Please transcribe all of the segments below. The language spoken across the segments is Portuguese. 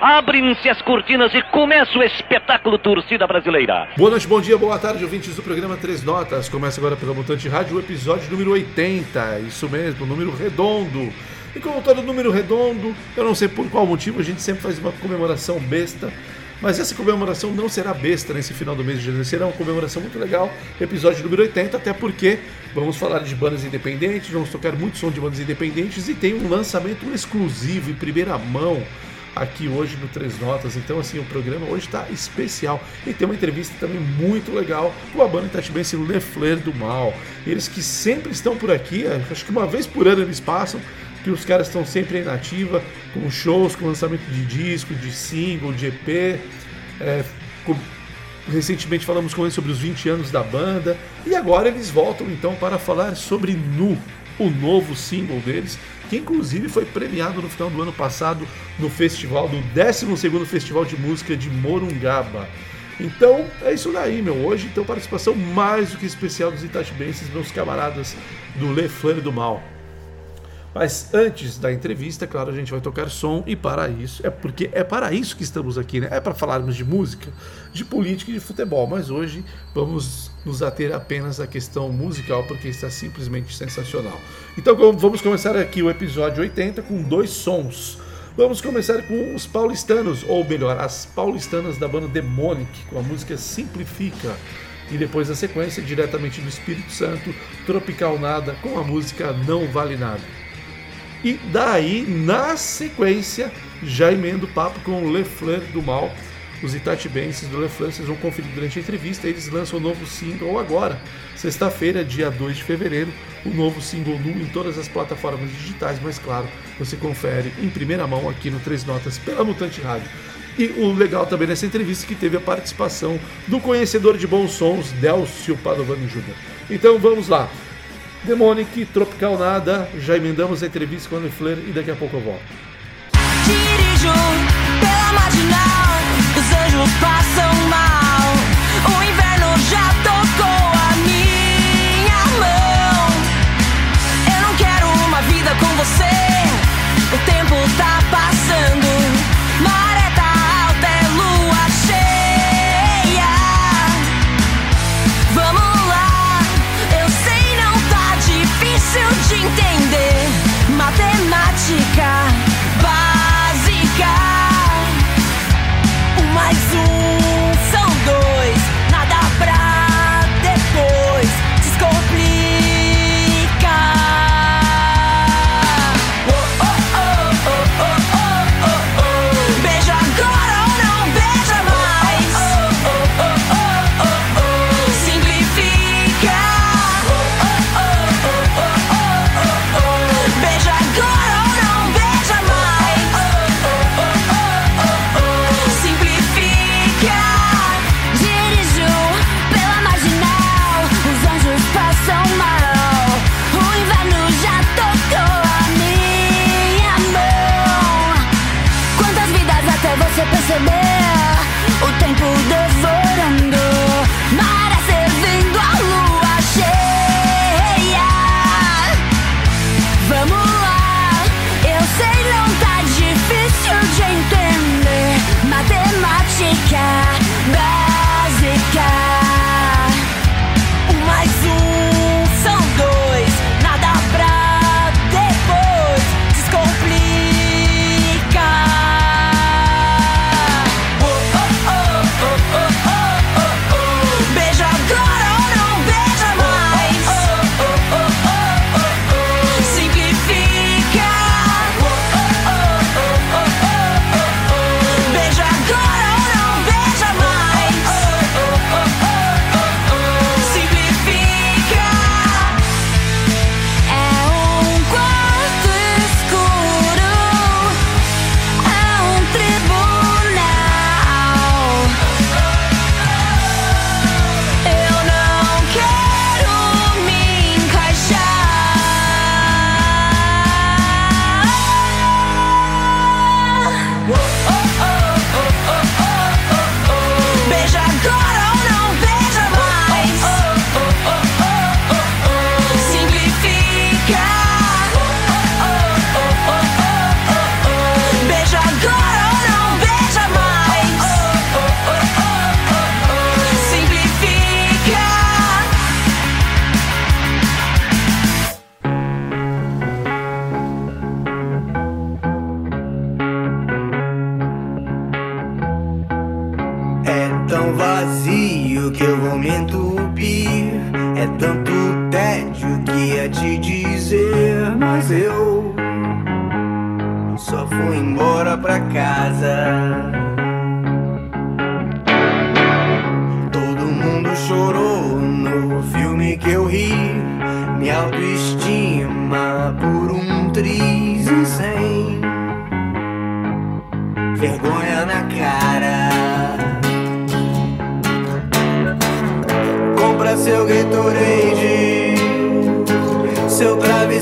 Abrem-se as cortinas e começa o espetáculo Torcida Brasileira. Boa noite, bom dia, boa tarde, ouvintes do programa Três Notas. Começa agora pela Mutante Rádio, o episódio número 80. Isso mesmo, número redondo. E como todo número redondo, eu não sei por qual motivo, a gente sempre faz uma comemoração besta. Mas essa comemoração não será besta nesse final do mês de janeiro, será uma comemoração muito legal, episódio número 80, até porque vamos falar de bandas independentes, vamos tocar muito som de bandas independentes e tem um lançamento exclusivo em primeira mão aqui hoje no Três Notas. Então, assim, o programa hoje está especial. E tem uma entrevista também muito legal com a banda Itatibense Le Fleur do Mal. Eles que sempre estão por aqui, acho que uma vez por ano eles passam, que os caras estão sempre na ativa, com shows, com lançamento de disco, de single, de EP. É, com... Recentemente falamos com eles sobre os 20 anos da banda. E agora eles voltam então para falar sobre Nu, o novo single deles, que inclusive foi premiado no final do ano passado no festival, do 12º Festival de Música de Morungaba. Então, é isso daí, meu. Hoje, então, participação mais do que especial dos Itatibenses, meus camaradas do Le Flame do Mal. Mas antes da entrevista, claro, a gente vai tocar som e para isso, é porque é para isso que estamos aqui, né? É para falarmos de música, de política e de futebol, mas hoje vamos nos ater apenas à questão musical porque está simplesmente sensacional. Então vamos começar aqui o episódio 80 com dois sons. Vamos começar com os paulistanos, ou melhor, as paulistanas da banda Demonic, com a música Simplifica. E depois a sequência, diretamente do Espírito Santo, Tropical Nada, com a música Não Vale Nada. E daí, na sequência, já emendo o papo com o Le do Mal, os itatibenses do Le. Vocês vão conferir durante a entrevista. Eles lançam o novo single agora, sexta-feira, dia 2 de fevereiro. O novo single nu em todas as plataformas digitais, mas claro, você confere em primeira mão aqui no Três Notas pela Mutante Rádio. E o legal também nessa entrevista é que teve a participação do conhecedor de bons sons, Delcio Padovani Jr. Então vamos lá. Demonic, Tropical Nada, já emendamos a entrevista com a Fleur e daqui a pouco eu volto. Dirijo pela marginal, os anjos passam.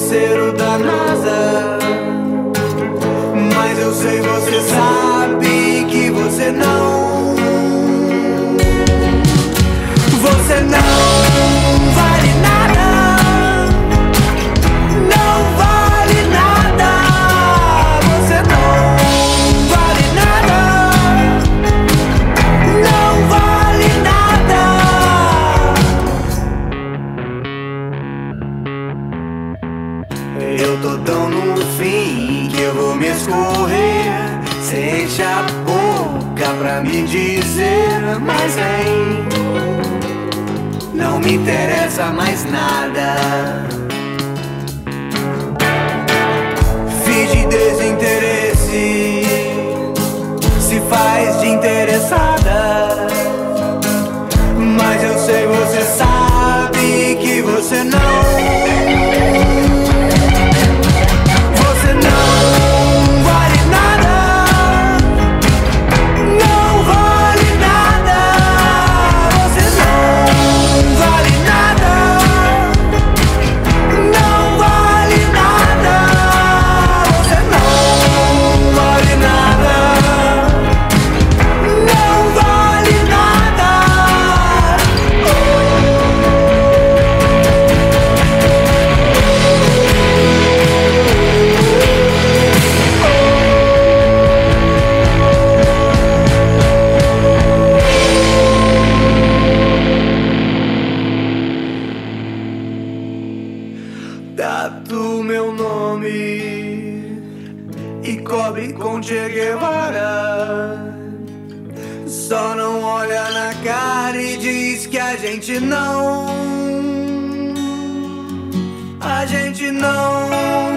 Travesseiro da NASA. Mas eu sei, você sabe que você não. Você não que você gente não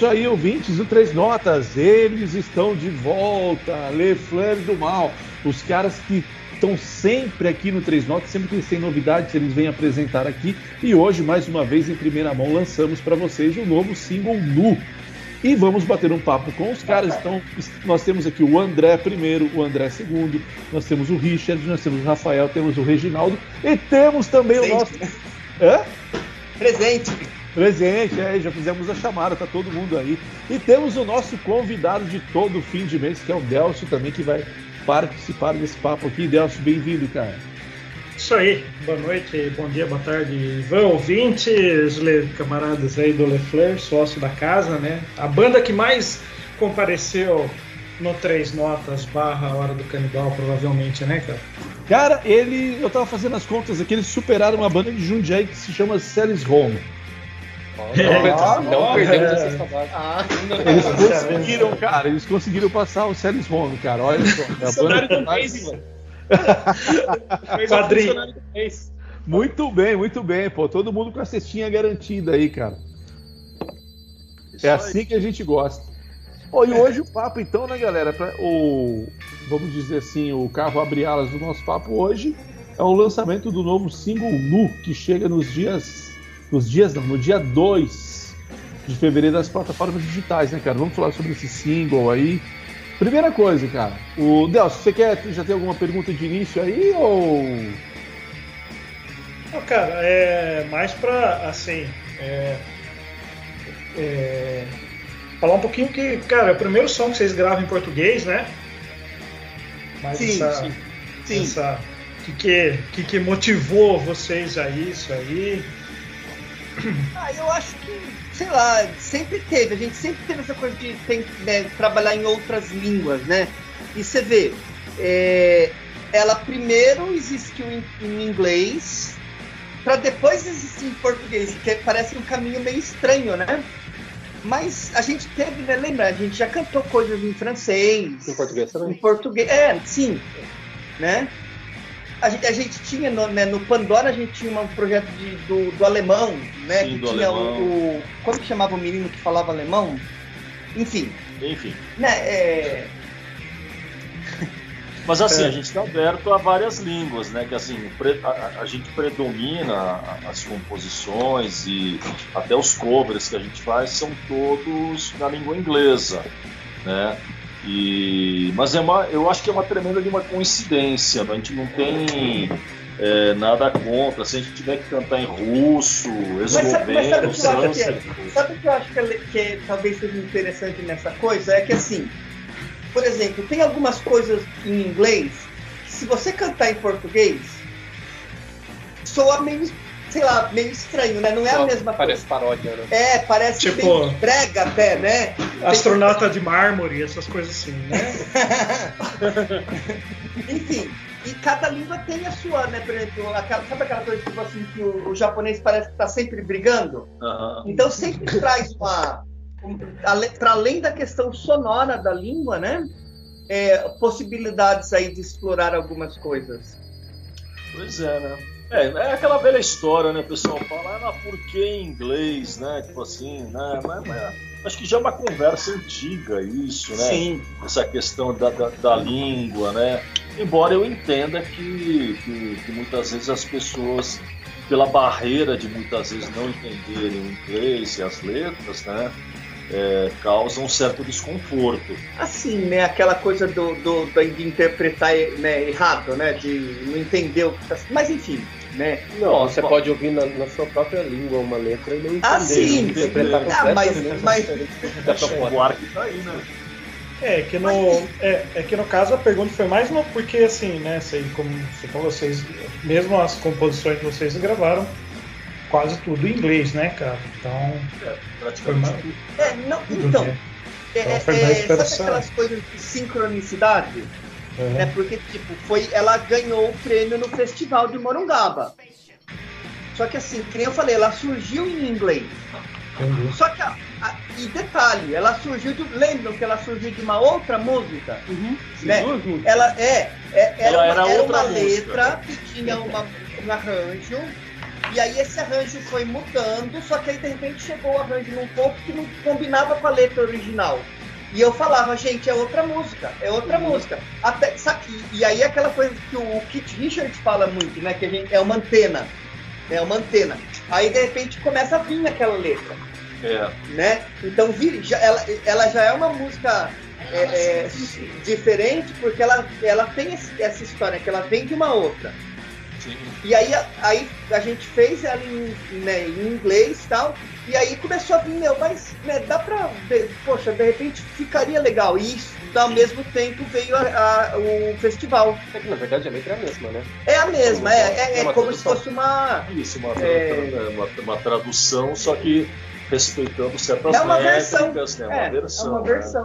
isso aí, ouvintes do Três Notas. Eles estão de volta. Le Fleur do Mal. Os caras que estão sempre aqui no Três Notas, sempre que têm novidades, eles vêm apresentar aqui. E hoje, mais uma vez, em primeira mão, lançamos para vocês o novo single Nu. E vamos bater um papo com os caras. Então, nós temos aqui o André primeiro, o André segundo, nós temos o Richard, nós temos o Rafael, temos o Reginaldo e temos também o nosso. Hã? Presente. Presente, é, já fizemos a chamada, tá todo mundo aí. E temos o nosso convidado de todo fim de mês, que é o Delcio também, que vai participar desse papo aqui. Delcio, bem-vindo, cara. Isso aí, boa noite, bom dia, boa tarde, Ivan, ouvintes, camaradas aí do Lefleur, sócio da casa, né? A banda que mais compareceu no Três Notas barra Hora do Canibal, provavelmente, né, cara? Cara, ele. Eu tava fazendo as contas aqui, eles superaram uma banda de Jundiaí que se chama Celis Home. Não não, perdemos é. saudade. Ah, Eles conseguiram, cara, eles conseguiram passar o Celis Home, cara. Olha só. é a funcionário do mês, mano. Padrinho. Muito bem, muito bem, pô. Todo mundo com a cestinha garantida aí, cara. É assim que a gente gosta. Ô, e hoje o papo, então, né, galera? Pra- o, vamos dizer assim, o carro abre alas do nosso papo hoje é o lançamento do novo single Nu, que chega nos dias. Nos dias não, no dia 2 de fevereiro das plataformas digitais, né, cara? Vamos falar sobre esse single aí. Primeira coisa, cara. O Delcio, você quer já ter alguma pergunta de início aí ou. Não, cara, é mais pra, assim, é, é, falar um pouquinho que, cara, é o primeiro som que vocês gravam em português, né? Mas Sim, essa, sim. Sim. essa que, que, que, que motivou vocês a isso aí? Ah, eu acho que, sei lá, sempre teve. A gente sempre teve essa coisa de tem, né, trabalhar em outras línguas, né? E você vê, é, ela primeiro existiu em, em inglês, para depois existir em português, que parece um caminho meio estranho, né? Mas a gente teve, né? Lembra? A gente já cantou coisas em francês. Em português Em também. português. É, sim. Né? A gente, a gente tinha no, né, no Pandora, a gente tinha um projeto de- do, do alemão, né? Sim, que tinha alemão. O, o- Como que chamava o menino que falava alemão? Enfim, Enfim. né? É, Mas assim, É. a gente está aberto a várias línguas, né? Que assim, a, a- gente predomina as composições e até os covers que a gente faz são todos na língua inglesa, né? E, mas é uma, eu acho que é uma tremenda de uma coincidência. A gente não tem é, nada contra. Se a gente tiver que cantar em russo, sabe- mas sabe o esloveno, que eu acho que é? sânscrito. Sabe o que eu acho que, é le- que talvez seja interessante nessa coisa? É que assim, por exemplo, tem algumas coisas em inglês que se você cantar em português, soa meio, sei lá, meio estranho, né? Não é a Só mesma Parece coisa. paródia, né? É, parece Tipo- meio brega até, né? Astronauta de mármore, essas coisas assim, né? Enfim, e cada língua tem a sua, né? Por exemplo, aquela, sabe aquela coisa tipo assim, que o, o japonês parece que tá sempre brigando? Então sempre traz uma. Um, para além da questão sonora da língua, né? é, possibilidades aí de explorar algumas coisas. Pois é, né? É, é aquela velha história, né? O pessoal fala, ah, por que em inglês, né? Tipo assim, né? Mas, mas acho que já é uma conversa antiga isso, né? Sim. Essa questão da, da, da língua, né? Embora eu entenda que, que, que muitas vezes as pessoas, pela barreira de muitas vezes não entenderem o inglês e as letras, né? É, causam um certo desconforto. Assim, né? Aquela coisa do, do, de interpretar né, errado, né? De não entender o que tá. Mas enfim, né? Não, Bom, você bom. pode ouvir na, na sua própria língua uma letra e não entender. Ah, sim. Interpretar Ah, mas- mas- diferente do que O tá aí, né? É que, no, é, é que no caso a pergunta foi mais no, porque assim, né, sei, como você falou, vocês, mesmo as composições que vocês gravaram, quase tudo em inglês, né, cara? Então, É, foi praticamente mais, tudo. É, não, então, né? é, Então é, foi mais é, sabe interessante. aquelas coisas de sincronicidade? É. né? Porque, tipo, foi, ela ganhou o prêmio no Festival de Morungaba. Só que assim, que nem eu falei, ela surgiu em inglês. Entendi. Só que, a- a- e detalhe, ela surgiu de. Lembram que ela surgiu de uma outra música? Né? Ela é, é- era, Ela uma, era era outra uma música. letra que tinha uma, um arranjo. E aí esse arranjo foi mudando, só que aí de repente chegou o arranjo num ponto que não combinava com a letra original. E eu falava, gente, é outra música, é outra música. Até, sabe, e aí aquela coisa que o Kit Richards fala muito, né? Que a gente, é uma antena. É uma antena. Aí de repente começa a vir aquela letra É, né? Então vira- já- ela, ela já é uma música é, é, diferente porque ela, ela tem esse- essa história que ela vem de uma outra. Sim. E aí, a- aí a gente fez ela em, né, em inglês e tal. E aí começou a vir, meu, mas né, dá pra. de- poxa, de repente ficaria legal. E isso, ao mesmo tempo veio a- a- o festival. É que, na verdade a letra é a mesma, né? É a mesma, é, é, É é uma como se fosse uma. Isso, uma, É. uma, uma tradução, só que respeitando certas É uma versão. métricas, né? É, Uma é versão. uma né? versão.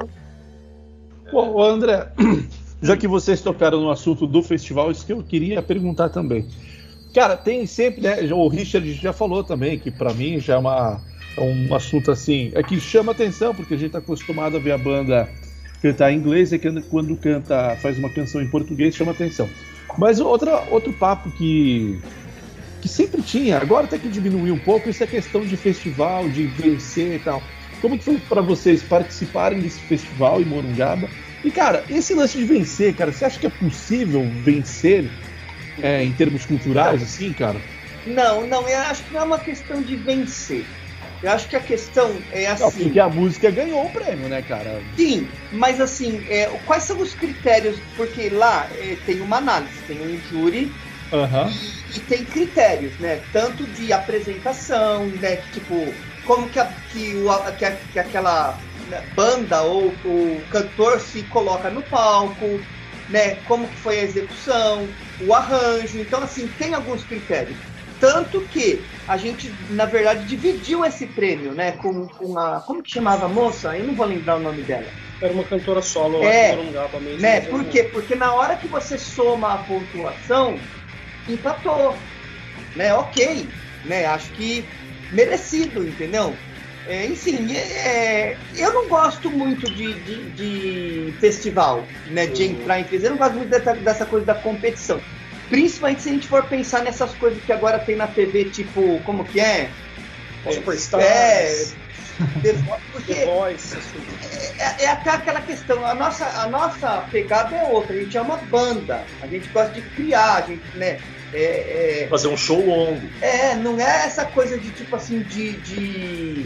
Ô, André, já que vocês tocaram no assunto do festival, isso que eu queria perguntar também. Cara, tem sempre, né? O Richard já falou também que pra mim já é, uma, é um assunto assim, é que chama atenção, porque a gente tá acostumado a ver a banda cantar em inglês e que quando canta, faz uma canção em português, chama atenção. Mas outra, outro papo que, que sempre tinha, agora até que diminuiu um pouco, isso é questão de festival, de vencer e tal. Como que foi pra vocês participarem desse festival em Morungaba? E, cara, esse lance de vencer, cara, você acha que é possível vencer é, em termos culturais, assim, cara? Não, não, eu acho que não é uma questão de vencer. Eu acho que a questão é Não, assim. porque a música ganhou o prêmio, né, cara? Sim, mas assim, é, quais são os critérios? Porque lá é, tem uma análise, tem um júri Aham. e tem critérios, né? Tanto de apresentação, né? Tipo, como que, a- que, o, que, a- que aquela banda ou o cantor se coloca no palco, né? Como que foi a execução, o arranjo. Então, assim, tem alguns critérios. Tanto que a gente, na verdade, dividiu esse prêmio, né? Com, com a. Como que chamava a moça? Eu não vou lembrar o nome dela. Era uma cantora solo, É, acho que mesmo. Né? Por não- quê? Porque na hora que você soma a pontuação, empatou. Né? Ok. Né? Acho que merecido, entendeu? É, enfim, é, eu não gosto muito de, de- de festival, né? De entrar em festival. Eu não gosto muito dessa, dessa coisa da competição. Principalmente se a gente for pensar nessas coisas que agora tem na TV, tipo, como que é? Superstars, É, The Voice, porque The Voice, assim. é, é até aquela questão, a nossa, a nossa pegada é outra, a gente é uma banda, a gente gosta de criar, a gente, né? É, Fazer um show longo. é, é, não é essa coisa de tipo assim, de, de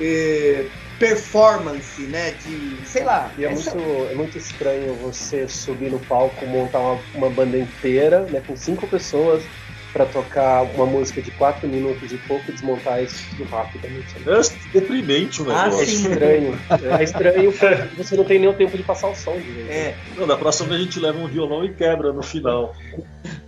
é, performance, né? De, sei lá. E é essa- muito, é muito estranho você subir no palco, montar uma, uma banda inteira, né, com cinco pessoas, pra tocar uma música de quatro minutos e pouco e desmontar isso rapidamente. né? É deprimente o Ah, negócio. É sim. estranho. É estranho porque você não tem nem o tempo de passar o som direito. É, Não, da próxima vez a gente leva um violão e quebra no final.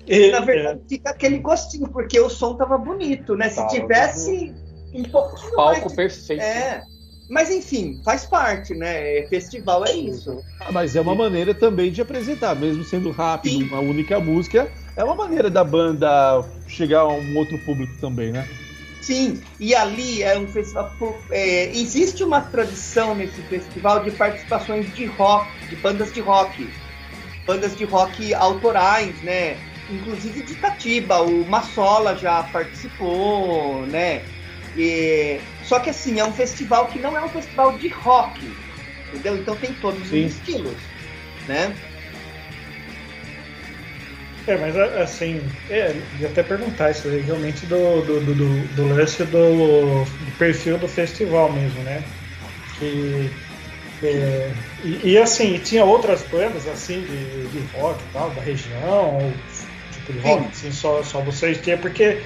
E, na verdade, fica aquele gostinho, porque o som tava bonito, né? Se Tava tivesse um pouquinho Palco mais. perfeito. É. Mas enfim, faz parte, né? Festival é isso. Ah, Mas é uma maneira também de apresentar, mesmo sendo rápido, Sim. uma única música, é uma maneira da banda chegar a um outro público também, né? Sim, e ali é um festival. é, existe uma tradição nesse festival de participações de rock, de bandas de rock. Bandas de rock autorais, né? Inclusive de Itatiba, o Massola já participou, né? E- só que assim, é um festival que não é um festival de rock, entendeu? Então tem todos os Sim. estilos, né? É, mas assim, é, ia até perguntar isso aí, realmente do, do, do, do, do lance do, do perfil do festival mesmo, né? Que, é, e, e, assim, tinha outras bandas assim de, de rock e tal, da região, ou tipo de rock, assim, só, só vocês tinham, porque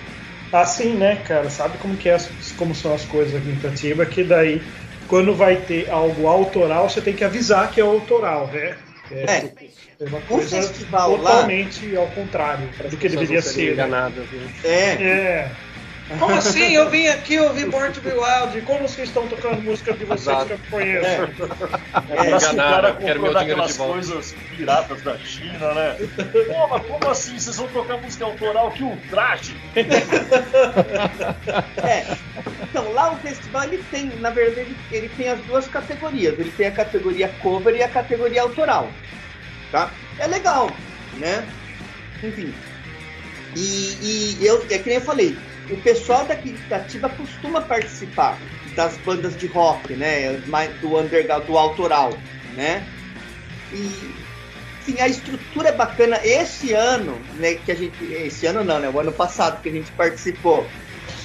assim, né, cara, sabe como que é, como são as coisas aqui em Itatiba, que daí quando vai ter algo autoral, você tem que avisar que é autoral, né? É. é uma O coisa festival lá. totalmente ao contrário do que deveria ser. né? Enganadas, né? É, É. Como assim? Eu vim aqui ouvir Born to Be Wild. Como vocês estão tocando música de vocês Exato. que eu conheço? é. Que enganado, cara quero meu dinheiro de volta. coisas piratas da China, né? Pô, mas como assim? Vocês vão tocar música autoral que ultraje? É. Então, lá o festival ele tem, na verdade, ele, ele tem as duas categorias. Ele tem a categoria cover e a categoria autoral. Tá? É legal, né? Enfim. E, e eu, é que nem eu falei, o pessoal daqui de Itatiba costuma participar das bandas de rock, né? Do underground, do autoral, né? E Sim, a estrutura é bacana. Esse ano, né, que a gente. Esse ano não, né? O ano passado que a gente participou.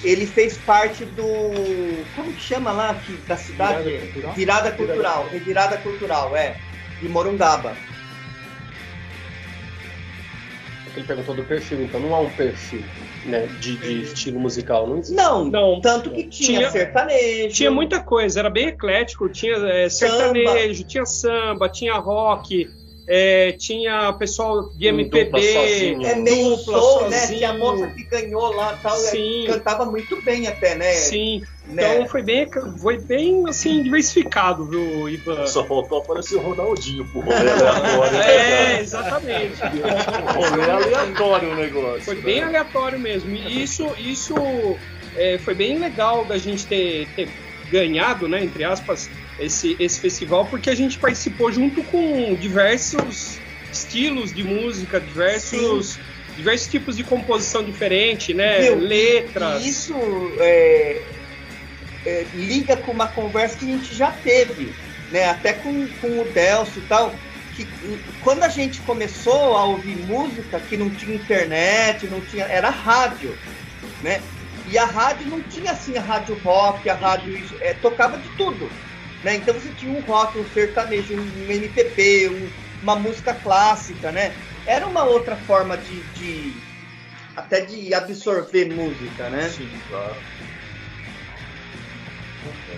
Ele fez parte do. Como que chama lá que, da cidade? Virada Cultural? Virada Cultural. Revirada Cultural, é. De Morungaba. Ele perguntou do perfil, então não há um perfil né, de, de estilo musical. Não existe. Não, Não. tanto que tinha, Tinha- sertanejo. Tinha muita coisa, era bem eclético, tinha é, sertanejo, tinha samba, tinha rock, é, tinha pessoal de Um dupla MPB. sozinho. É meio dupla, soul, né? sozinho. Que a moça que ganhou lá tal, é, Sim. cantava muito bem até, né? Sim, né? então foi bem, foi bem assim, diversificado, viu, Ivan? Só faltou aparecer o Ronaldinho pro rolê aleatório. É, exatamente. rolê aleatório o negócio. Foi né? bem aleatório mesmo. E isso, isso é, foi bem legal da gente ter, ter ganhado, né, entre aspas, esse, esse festival, porque a gente participou junto com diversos estilos de música, diversos, diversos tipos de composição diferente, né? Meu, letras. E isso é, é, liga com uma conversa que a gente já teve, né? Até com, com o Delcio e tal. Que quando a gente começou a ouvir música, que não tinha internet, não tinha. Era rádio, né? E a rádio não tinha assim a rádio rock, a rádio. é, tocava de tudo. Né? Então você tinha um rock, um sertanejo, um MPB, um- uma música clássica, né? Era uma outra forma de- de até de absorver música, né? Sim, claro.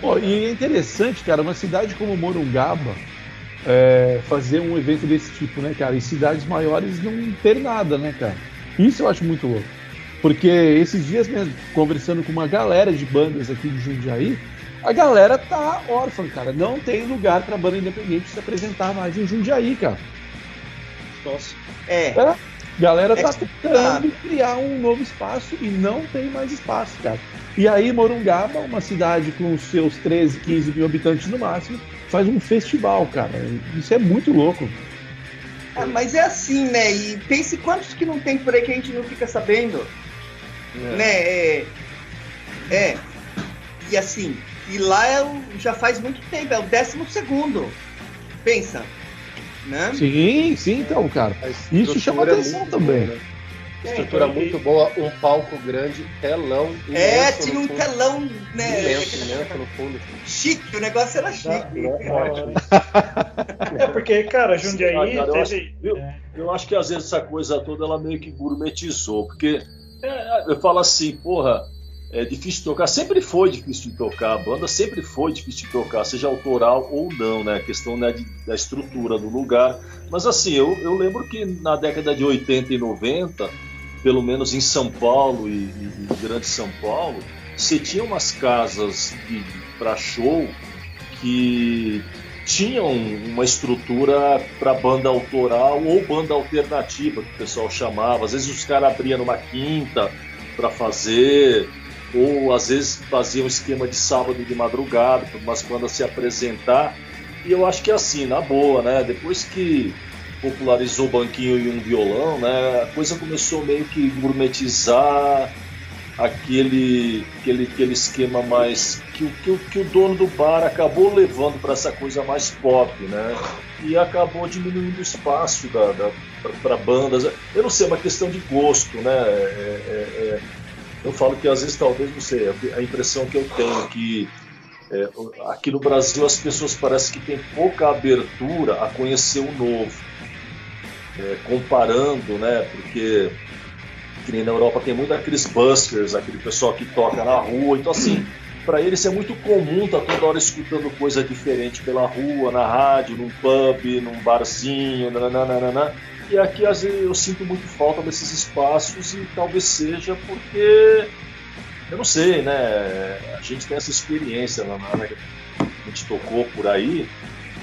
Pô, e é interessante, cara, uma cidade como Morungaba, é, fazer um evento desse tipo, né, cara? Em cidades maiores não ter nada, né, cara? Isso eu acho muito louco. Porque esses dias mesmo, conversando com uma galera de bandas aqui de Jundiaí, a galera tá órfã, cara. Não tem lugar pra banda independente se apresentar mais em Jundiaí, cara. Nossa. É. É, galera tá É tentando criar um novo espaço e não tem mais espaço, cara. E aí Morungaba, uma cidade com os seus 13, 15 mil habitantes no máximo, faz um festival, cara. Isso é muito louco. Ah, mas é assim, né? E pense quantos que não tem por aí que a gente não fica sabendo. Né? É, é. E assim, e lá é o- já faz muito tempo, é o décimo segundo. Pensa. Né? Sim, sim, então, cara. A Isso chama é atenção também. boa, né? Estrutura então, muito boa, um palco grande, telão. É, tinha um fundo. telão, né? Imenso, imenso no fundo. Chique, o negócio era chique. Ótimo. É porque, cara, Jundiaí Ah, cara, eu teve. acho- viu? é. Eu acho que às vezes essa coisa toda ela meio que gourmetizou, porque é, eu falo assim, porra, é difícil de tocar, sempre foi difícil de tocar, a banda sempre foi difícil de tocar, seja autoral ou não, né? A questão né, de- da estrutura do lugar. Mas assim, eu, eu lembro que na década de 80 e 90, pelo menos em São Paulo e, e, e Grande São Paulo, você tinha umas casas para show que tinham uma estrutura para banda autoral ou banda alternativa, que o pessoal chamava. Às vezes os caras abriam numa quinta para fazer, ou às vezes faziam um esquema de sábado de madrugada para umas bandas se apresentar. E eu acho que é assim, na boa, né? Depois que popularizou o banquinho e um violão, né? A coisa começou meio que gourmetizar aquele, aquele, aquele esquema mais que, o- que, que o dono do bar acabou levando para essa coisa mais pop, né? E acabou diminuindo o espaço da, da, para bandas. Eu não sei, é uma questão de gosto, né? É- é- é- eu falo que às vezes talvez não sei, a impressão que eu tenho é que é, aqui no Brasil as pessoas parecem que têm pouca abertura a conhecer o novo, É, comparando, né? Porque que nem na Europa tem muito aqueles buskers, aquele pessoal que toca na rua, então assim, para eles é muito comum estar toda hora escutando coisa diferente pela rua, na rádio, num pub, num barzinho, nananana. E aqui às vezes eu sinto muito falta desses espaços e talvez seja porque eu não sei, né? A gente tem essa experiência lá na área que a gente tocou por aí,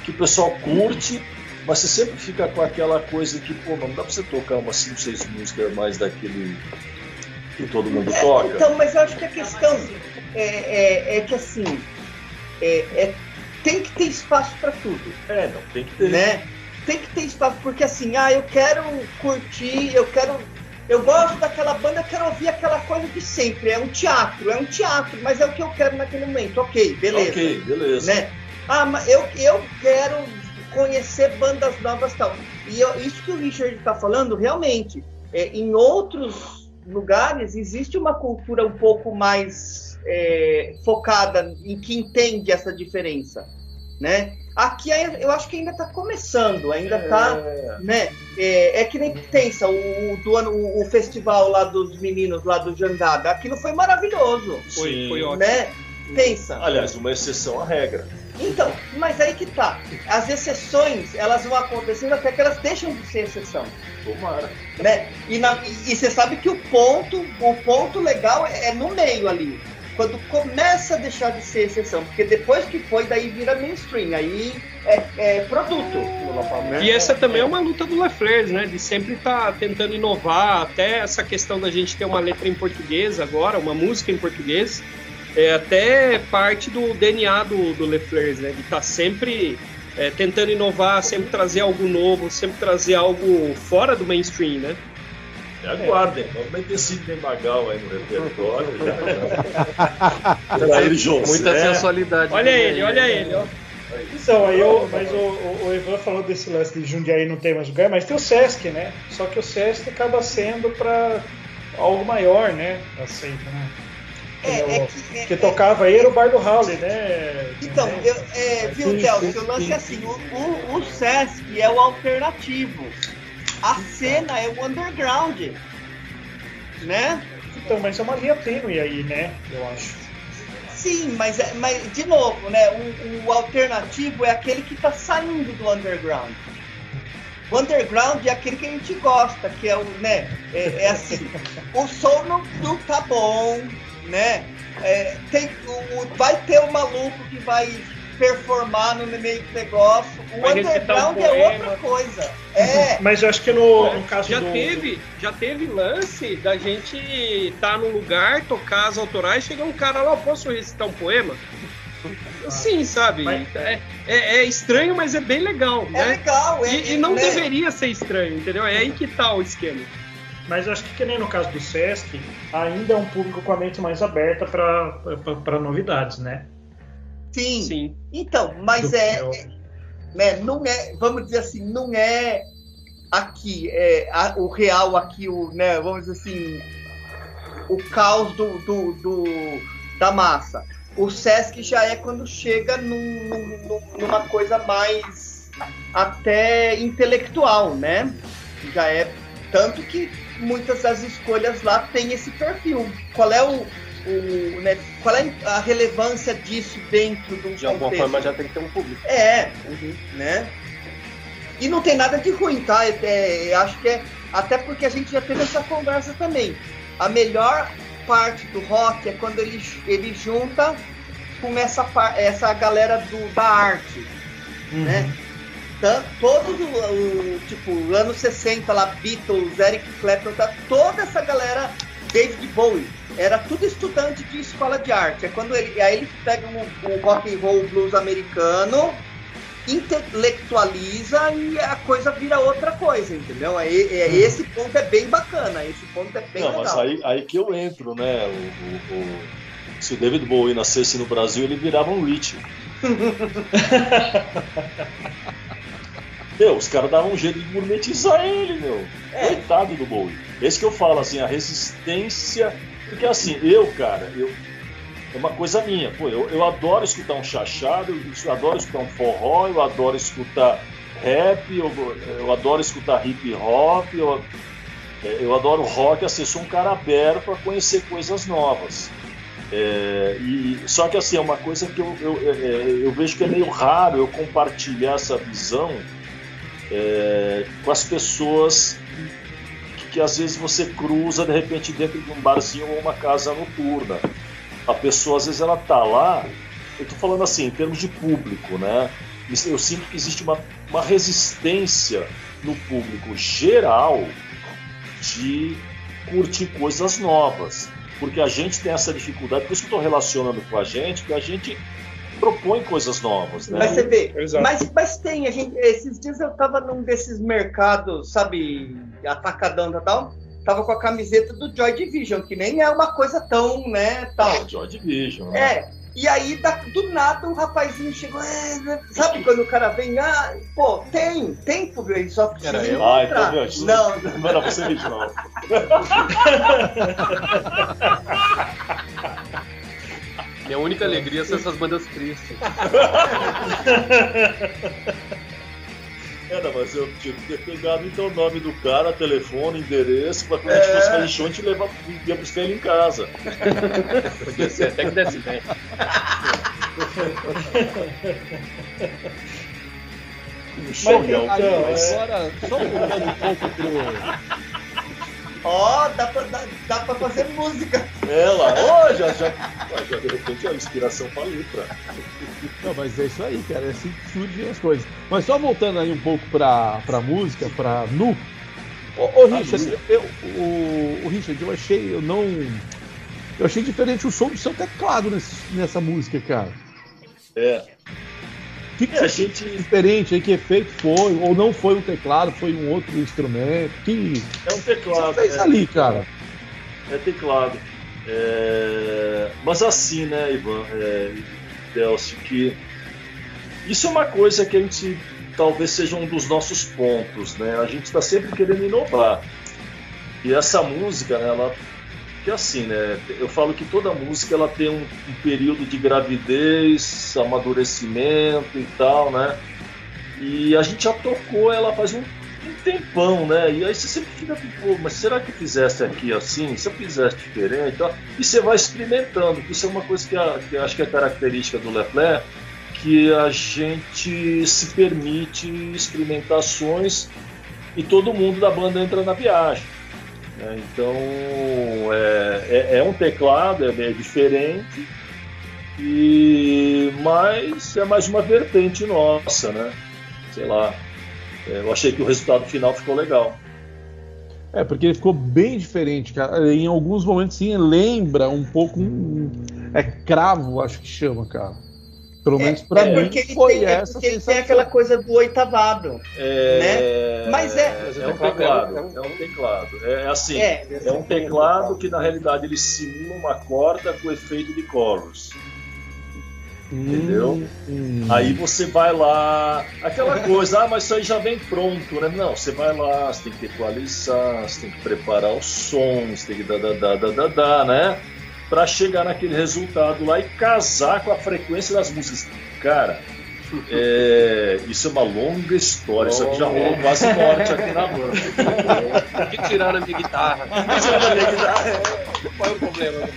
que o pessoal curte, mas você sempre fica com aquela coisa que, pô, não dá pra você tocar umas 5, 6 músicas mais daquele que todo mundo toca. Então, mas eu acho que a questão é, é- é que assim, é- é- tem que ter espaço para tudo, É, não, tem que ter. né? Tem que ter espaço, porque assim, ah, eu quero curtir, eu quero. Eu gosto daquela banda, eu quero ouvir aquela coisa de sempre. É um teatro, é um teatro, mas é o que eu quero naquele momento. Ok, beleza. Ok, beleza. né? Ah, mas eu, eu quero conhecer bandas novas e tal. E eu- isso que o Richard está falando, realmente, é, em outros lugares existe uma cultura um pouco mais é, focada em que entende essa diferença, né? Aqui eu acho que ainda está começando, ainda está, É, né? É, é que nem pensa o, o do ano, o, o festival lá dos meninos lá do Jangada, aquilo foi maravilhoso, Foi, sim. foi ótimo. né? Pensa. Aliás, uma exceção à regra. Então, mas aí que tá. As exceções, elas vão acontecendo até que elas deixam de ser exceção, Tomara. né? E, na- e- e você sabe que o ponto, o ponto legal é, é no meio ali. Quando começa a deixar de ser exceção, porque depois que foi, daí vira mainstream, aí é, é produto. né? E essa também é uma luta do Leflers, né? De sempre estar tentando inovar, até essa questão da gente ter uma letra em português agora, uma música em português, é até parte do DNA do, do Leflers, né? De estar sempre é, tentando inovar, sempre trazer algo novo, sempre trazer algo fora do mainstream, né? Aguardem, vamos ter Sidney Magal aí no repertório. Já ele José. Muita sensualidade. Olha ele, olha né? ele, ó. Então, aí eu, mas o, o, o Ivan falou desse lance de Jundiaí não tem mais lugar, mas tem o Sesc, né? Só que o Sesc acaba sendo para algo maior, né? Aceita, né? É, é que, é- que tocava aí era o Bar do Howley, né? Então, Né? eu, é, viu, sim, o lance é assim, o, o, o Sesc é o alternativo. A cena é o underground. Né? Então, mas é uma linha tênue aí, né? Eu acho. Sim, mas, é- mas de novo, né? O, o alternativo é aquele que tá saindo do underground. O underground é aquele que a gente gosta, que é o, né? É, é assim, o som não, não tá bom, né? É, tem, o, o- vai ter um maluco que vai performar no meio do negócio. O Vai recitar um underground é poema. outra coisa. É, Mas eu acho que no, no caso já do. teve, já teve lance da gente tá num lugar, tocar as autorais, chega um cara lá, posso recitar um poema? Sim, sabe? Mas- É, é- é estranho, mas é bem legal, é né? legal. É, E, e não né? deveria ser estranho, entendeu? É aí que tá o esquema. Mas eu acho que, que nem no caso do Sesc, ainda é um público com a mente mais aberta para novidades, né? Sim. Sim. Então, mas é, o- né, não é, vamos dizer assim, não é aqui, é a- o real aqui, o, né, vamos dizer assim, o caos do, do, do- da massa. O Sesc já é quando chega num- num- numa coisa mais até intelectual, né? Já é tanto que muitas das escolhas lá têm esse perfil. Qual é o, o né, qual é a relevância disso dentro do De alguma contexto? forma já tem que ter um público. É, né? E não tem nada de ruim, tá? É, eu acho que é. Até porque a gente já teve essa conversa também. A melhor parte do rock é quando ele, ele junta com essa, essa galera do, da arte, né? Tan- Todo o, o, tipo, anos 60 lá, Beatles, Eric Clapton, tá, toda essa galera, David Bowie, era tudo estudante de escola de arte. É quando ele, aí ele pega o, o rock and roll blues americano, intelectualiza e a coisa vira outra coisa, entendeu? É, é- esse ponto é bem bacana, esse ponto é bem Não, legal. mas aí, aí que eu entro, né? O, o- o- se o David Bowie nascesse no Brasil, ele virava um Rich. meu, os caras davam um jeito de gourmetizar ele, meu. É. Coitado do Bowie. Esse que eu falo, assim, a resistência. Porque assim, eu, cara, eu. É uma coisa minha. Pô, eu, eu adoro escutar um chachado, eu adoro escutar um forró, eu adoro escutar rap, eu, eu adoro escutar hip hop, eu, é, eu adoro rock, assim, sou um cara aberto para conhecer coisas novas. É, e, só que assim, é uma coisa que eu, eu, é, eu vejo que é meio raro eu compartilhar essa visão é, com as pessoas que, às vezes você cruza de repente dentro de um barzinho ou uma casa noturna. A pessoa às vezes ela tá lá, eu tô falando assim, em termos de público, né? Eu sinto que existe uma, uma resistência no público geral de curtir coisas novas. Porque a gente tem essa dificuldade, por isso que eu estou relacionando com a gente, que a gente propõe coisas novas, né? Mas você vê, Exato. mas, mas tem, a gente, esses dias eu tava num desses mercados, sabe, atacadão e tal, tava com a camiseta do Joy Division, que nem é uma coisa tão, né, tal. Joy Division, né? É, e aí da- do nada o rapazinho chegou, é, né, sabe quando o cara vem, ah, pô, tem, tem ele só precisa Era eu? Ah, então, meu, isso- Não, Não era você mesmo, não. Minha única alegria são essas bandas tristes. É, não, mas eu tinha que ter pegado então o nome do cara, telefone, endereço, pra quando a gente fosse fazer show, a gente ia buscar ele em casa. Podia ser até que desse bem. Um show, Mas, não. mas- Agora, só voltando um pouco pro. Ó, dá pra, dá, dá pra fazer música. Ela, ó, já, já, ó, já de repente a inspiração pra letra. Não, mas é isso aí, cara. É assim que surgem as coisas. Mas só voltando aí um pouco pra, pra música, pra Nu. Ô, ô Richard, eu, o, o Richard, eu achei, eu não. Eu achei diferente o som do seu teclado nesse- nessa música, cara. É, O que, que É, você gente- diferente aí? Que efeito foi? Ou não foi um teclado, foi um outro instrumento? Que é um você teclado. fez é. ali, cara? É teclado. É, Mas assim, né, Ivan, é... Delcio, que isso é uma coisa que a gente talvez seja um dos nossos pontos, né? A gente está sempre querendo inovar. E essa música, né, ela que assim, né? Eu falo que toda música ela tem um, um período de gravidez, amadurecimento e tal, né? E a gente já tocou ela faz um um tempão, né? E aí você sempre fica, pô, mas será que eu fizesse aqui assim? Se eu fizesse diferente? Ó, e você vai experimentando, isso é uma coisa que, a, que acho que é característica do Leclerc, que a gente se permite experimentações e todo mundo da banda entra na viagem. Né? Então é, é, é um teclado, é, é diferente, e mas é mais uma vertente nossa, né? Sei lá. É, eu achei que o resultado final ficou legal. É, porque ele ficou bem diferente, cara. Em alguns momentos, sim, lembra um pouco um. É cravo, acho que chama, cara. Pelo menos pra é mim porque ele foi tem, é essa porque ele tem aquela coisa do oitavado. É, Né? Mas é- é um teclado, é um teclado. É assim, É, é um teclado que na realidade ele simula uma corda com efeito de chorus. Entendeu? Hum. Aí você vai lá, aquela coisa, ah, mas isso aí já vem pronto, né? Não, você vai lá, você tem que equalizar, você tem que preparar os sons, tem que dar, dar, dar, dar, dar, dar, né? Pra chegar naquele resultado lá e casar com a frequência das músicas. Cara, é, isso é uma longa história, isso aqui já rolou quase morte aqui na banda. Que tiraram a minha guitarra. Qual é o problema?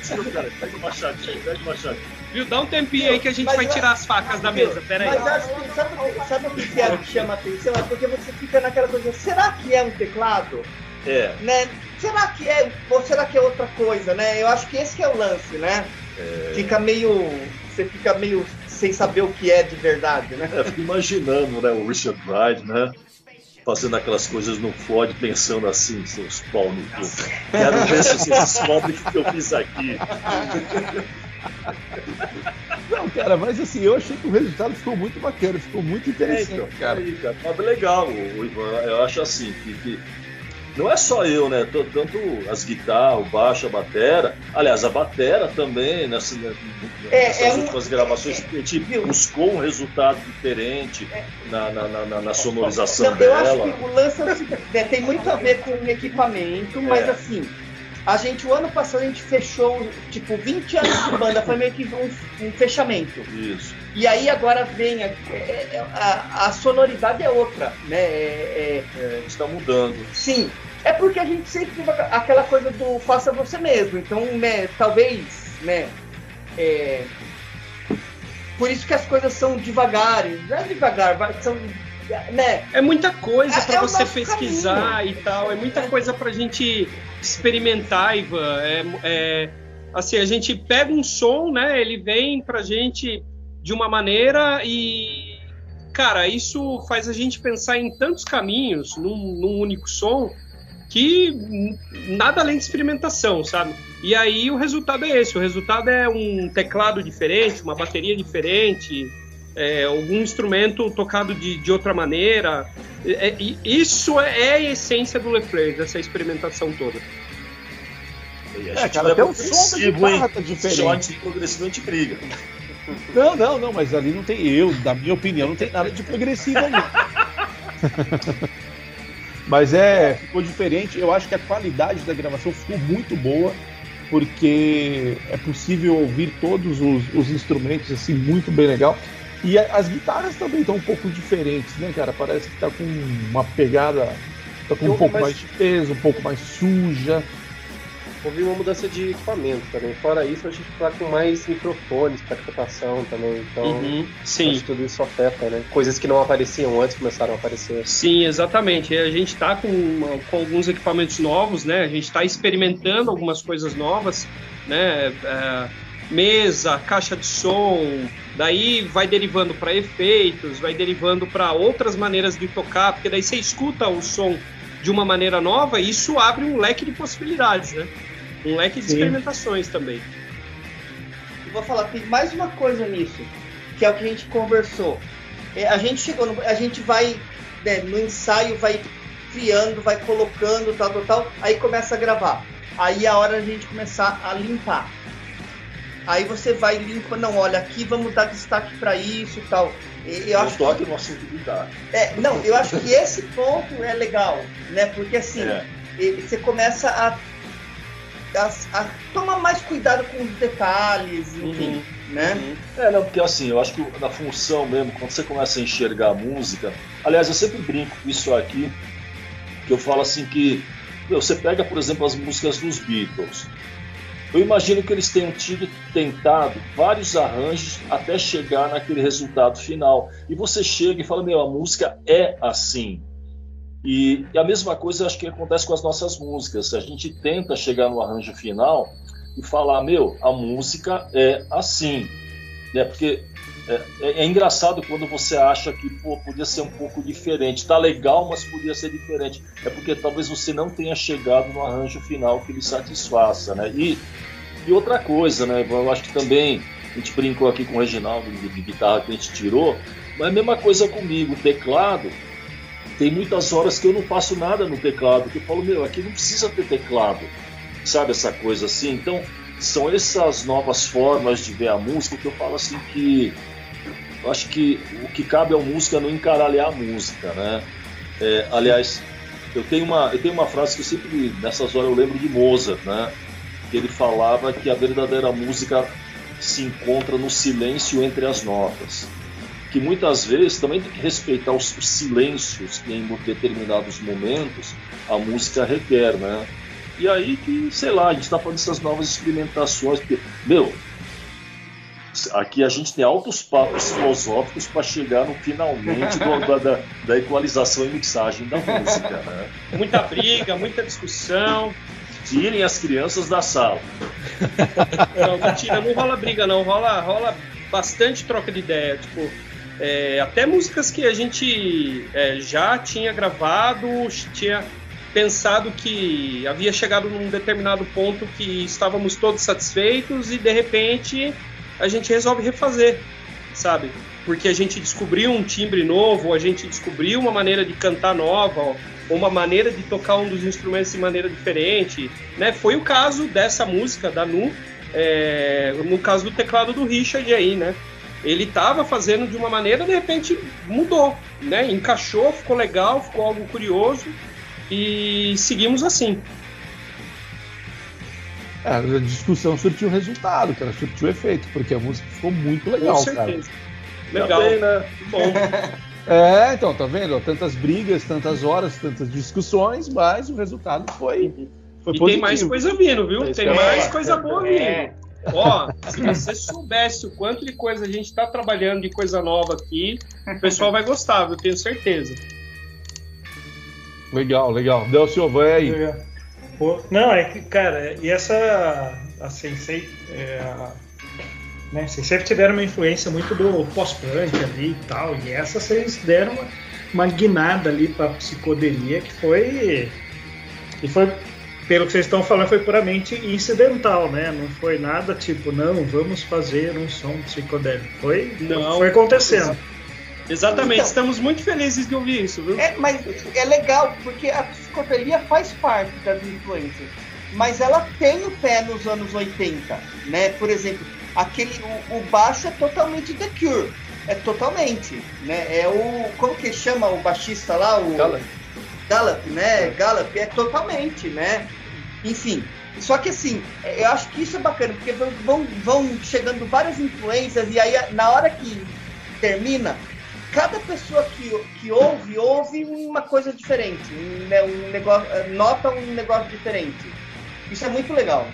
Desculpa, cara, pega uma machadinho, pega uma machadinho. Viu? Dá um tempinho aí que a gente Mas vai tirar as facas da mesa. Pera aí. Mas acho que sabe, o que- sabe o que é que chama atenção? É porque você fica naquela coisa, será que é um teclado? É, Né? Será que é? Ou será que é outra coisa, né? Eu acho que esse que é o lance, né? Fica meio. Você fica meio sem saber o que é de verdade, né? É, eu fico imaginando, né, o Richard Wright, né? Fazendo aquelas coisas no Ford, pensando assim, seus pau no cu. Quero ver se vocês descobrem o que eu fiz aqui. Não, cara, mas assim, eu achei que o resultado ficou muito bacana, ficou muito É, interessante, então, cara. Aí, cara. Mas legal, o Ivan, eu acho assim, que, que não é só eu, né? Tanto as guitarras, o baixo, a batera. Aliás, a batera também, nessa, nessas É, é um- últimas gravações, a gente buscou um resultado diferente na, na, na- na- na sonorização Não, eu acho dela. que o lance é né, tem muito a ver com o equipamento, mas É. assim, a gente, o ano passado, a gente fechou, tipo, 20 anos de banda, foi meio que um, um fechamento. Isso. E aí agora vem, a, é- é- a, a sonoridade é outra, né? É- é- É, está mudando. sim, é porque a gente sempre teve aquela coisa do faça você mesmo, então, né, talvez, né, é, por isso que as coisas são devagares, não é devagar, são, né, É muita coisa É- pra é você pesquisar e tal. É muita coisa pra gente experimentar, Ivan. É, é, assim, a gente pega um som, né? Ele vem pra gente de uma maneira e, cara, isso faz a gente pensar em tantos caminhos num, num único som que nada além de experimentação, sabe? E aí o resultado é esse. O resultado é um teclado diferente, uma bateria diferente, é, algum instrumento tocado de, de outra maneira. É, é, isso é a essência do LeFleur, dessa experimentação toda. E a É, cara, não até o som da guitarra tá diferente. A gente briga. Não, não, não, mas ali não tem eu, na minha opinião, não tem nada de progressivo ali. mas é, ficou diferente. Eu acho que a qualidade da gravação ficou muito boa, porque é possível ouvir todos os, os instrumentos assim muito bem legal. E a- as guitarras também estão um pouco diferentes, né, cara? Parece que tá com uma pegada, tá com um pouco mais de peso, um pouco mais suja. Houve uma mudança de equipamento também. Fora isso, a gente tá com mais microfones para captação também. Então, Uhum, sim. acho que tudo isso afeta, né? Coisas que não apareciam antes começaram a aparecer. Sim, exatamente. A gente está com, com alguns equipamentos novos, né? A gente está experimentando algumas coisas novas, né? É, mesa, caixa de som, daí vai derivando para efeitos, vai derivando para outras maneiras de tocar, porque daí você escuta o som de uma maneira nova e isso abre um leque de possibilidades, né? Um leque de Sim. experimentações também. Eu vou falar, tem mais uma coisa nisso, que é o que a gente conversou. É, a gente chegou, no, a gente vai, né, no ensaio, vai criando, vai colocando, tal, tal, tal, aí começa a gravar. Aí é a hora da gente começar a limpar. Aí você vai limpa, não, olha, aqui vamos dar destaque para isso e tal. Eu Não acho toque que, no assunto de guitarra. é, não, eu acho que esse ponto é legal, né? Porque assim, É. você começa a, a, a tomar mais cuidado com os detalhes, enfim. Uhum. né? É, não, porque assim, eu acho que na função mesmo, quando você começa a enxergar a música. Aliás, eu sempre brinco com isso aqui, que eu falo assim que. meu, você pega, por exemplo, as músicas dos Beatles. Eu imagino que eles tenham tido, tentado vários arranjos até chegar naquele resultado final. E você chega e fala, meu, a música é assim. E, e a mesma coisa acho que acontece com as nossas músicas. A gente tenta chegar no arranjo final e falar, meu, a música é assim. Né? Porque é, é- é engraçado quando você acha que pô, podia ser um pouco diferente. Tá legal, mas podia ser diferente. É porque talvez você não tenha chegado no arranjo final que lhe satisfaça. Né? E, e outra coisa, né? eu acho que também a gente brincou aqui com o Reginaldo de, guitarra que a gente tirou, mas a mesma coisa comigo, teclado. Tem muitas horas que eu não faço nada no teclado, que eu falo, meu, aqui não precisa ter teclado sabe essa coisa assim. Então são essas novas formas de ver a música que eu falo assim que eu acho que o que cabe ao músico é não encaralhar a música, né? É, aliás, eu tenho uma eu tenho uma frase que eu sempre nessas horas eu lembro de Mozart, né? Que ele falava que a verdadeira música se encontra no silêncio entre as notas. Que muitas vezes também tem que respeitar os, os silêncios que em determinados momentos a música requer, né? E aí que, sei lá, a gente está fazendo essas novas experimentações, porque, meu, aqui a gente tem altos papos filosóficos para chegar no finalmente do- da, da, da equalização e mixagem da música, né? Muita briga, muita discussão. Tirem as crianças da sala. Não, mentira, não rola briga, não. Rola, rola bastante troca de ideia. Tipo, é, até músicas que a gente é, já tinha gravado, tinha pensado que havia chegado num determinado ponto que estávamos todos satisfeitos e de repente a gente resolve refazer, sabe? Porque a gente descobriu um timbre novo, a gente descobriu uma maneira de cantar nova, ou uma maneira de tocar um dos instrumentos de maneira diferente, né? Foi o caso dessa música da Nu, é, no caso do teclado do Richard aí, né? Ele estava fazendo de uma maneira, de repente mudou, né? Encaixou, ficou legal, ficou algo curioso e seguimos assim. É, a discussão surtiu resultado, cara, surtiu efeito, porque a música ficou muito legal, Com cara. certeza. Legal. Também, né? Bom, É, então, tá vendo? Tantas brigas, tantas horas, tantas discussões, mas o resultado foi, foi e positivo. tem mais coisa vindo, viu? É Tem mais coisa boa É. Ó, se você soubesse o quanto de coisa a gente tá trabalhando de coisa nova aqui, o pessoal vai gostar, eu tenho certeza. Legal, legal. Delcio, vai aí. Não, é que, cara, e essa. A Sensei. É, a- né, vocês sempre tiveram uma influência muito do pós-punk ali e tal. E essa vocês deram uma, uma guinada ali pra psicodelia que foi. E foi. Pelo que vocês estão falando, foi puramente incidental, né? Não foi nada tipo, não, vamos fazer um som psicodélico. Foi, Não. foi acontecendo. Exatamente, Então. estamos muito felizes de ouvir isso, viu? É, mas é legal, porque a psicodelia faz parte das influências. Mas ela tem o pé nos anos 80, né? Por exemplo, aquele, o, o baixo é totalmente The Cure. É totalmente, né? É o... Como que chama o baixista lá? O Gallup. Gallup, né? Gallup é totalmente, né? Enfim, só que assim, eu acho que isso é bacana, porque vão, vão, chegando várias influências e aí na hora que termina, cada pessoa que, que ouve, ouve uma coisa diferente, um, negócio, nota um negócio diferente. Isso é muito legal.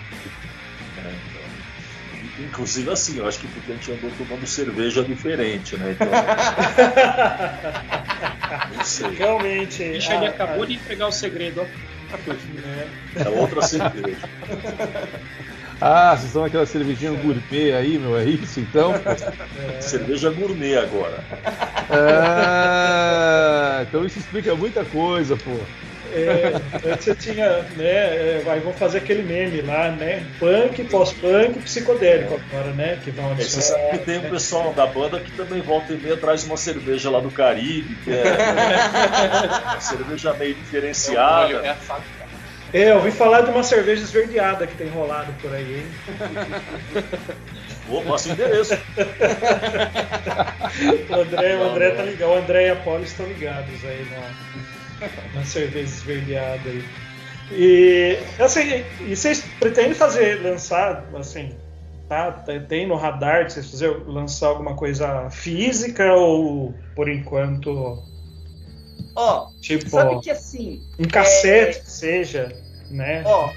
Inclusive assim, eu acho que porque a gente andou tomando cerveja diferente, né? Então, não sei. Realmente. Richard a- acabou de entregar o segredo, ó. É outra cerveja. Ah, vocês estão naquela cervejinha gourmet aí, meu, é isso então? Cerveja gourmet agora. É, então isso explica muita coisa, pô. É, antes você tinha, né? é, vai, vão fazer aquele meme lá, né? Punk, pós-punk, psicodélico agora, né? Que vão É, você sabe que tem um pessoal da banda que também volta e meia traz uma cerveja lá do Caribe, que é uma cerveja meio diferenciada. É a fábrica. É, eu ouvi falar de uma cerveja esverdeada que tem rolado por aí, hein? Pô, passa o endereço. O André, o André tá ligado, o André e a Poli estão ligados aí na, na cerveja esverdeada aí. E assim, e vocês pretendem fazer, lançar, assim, tá, tá- tem no radar de vocês fazer, lançar alguma coisa física ou por enquanto, Ó, tipo, sabe que assim, um cassete que seja, né? ó,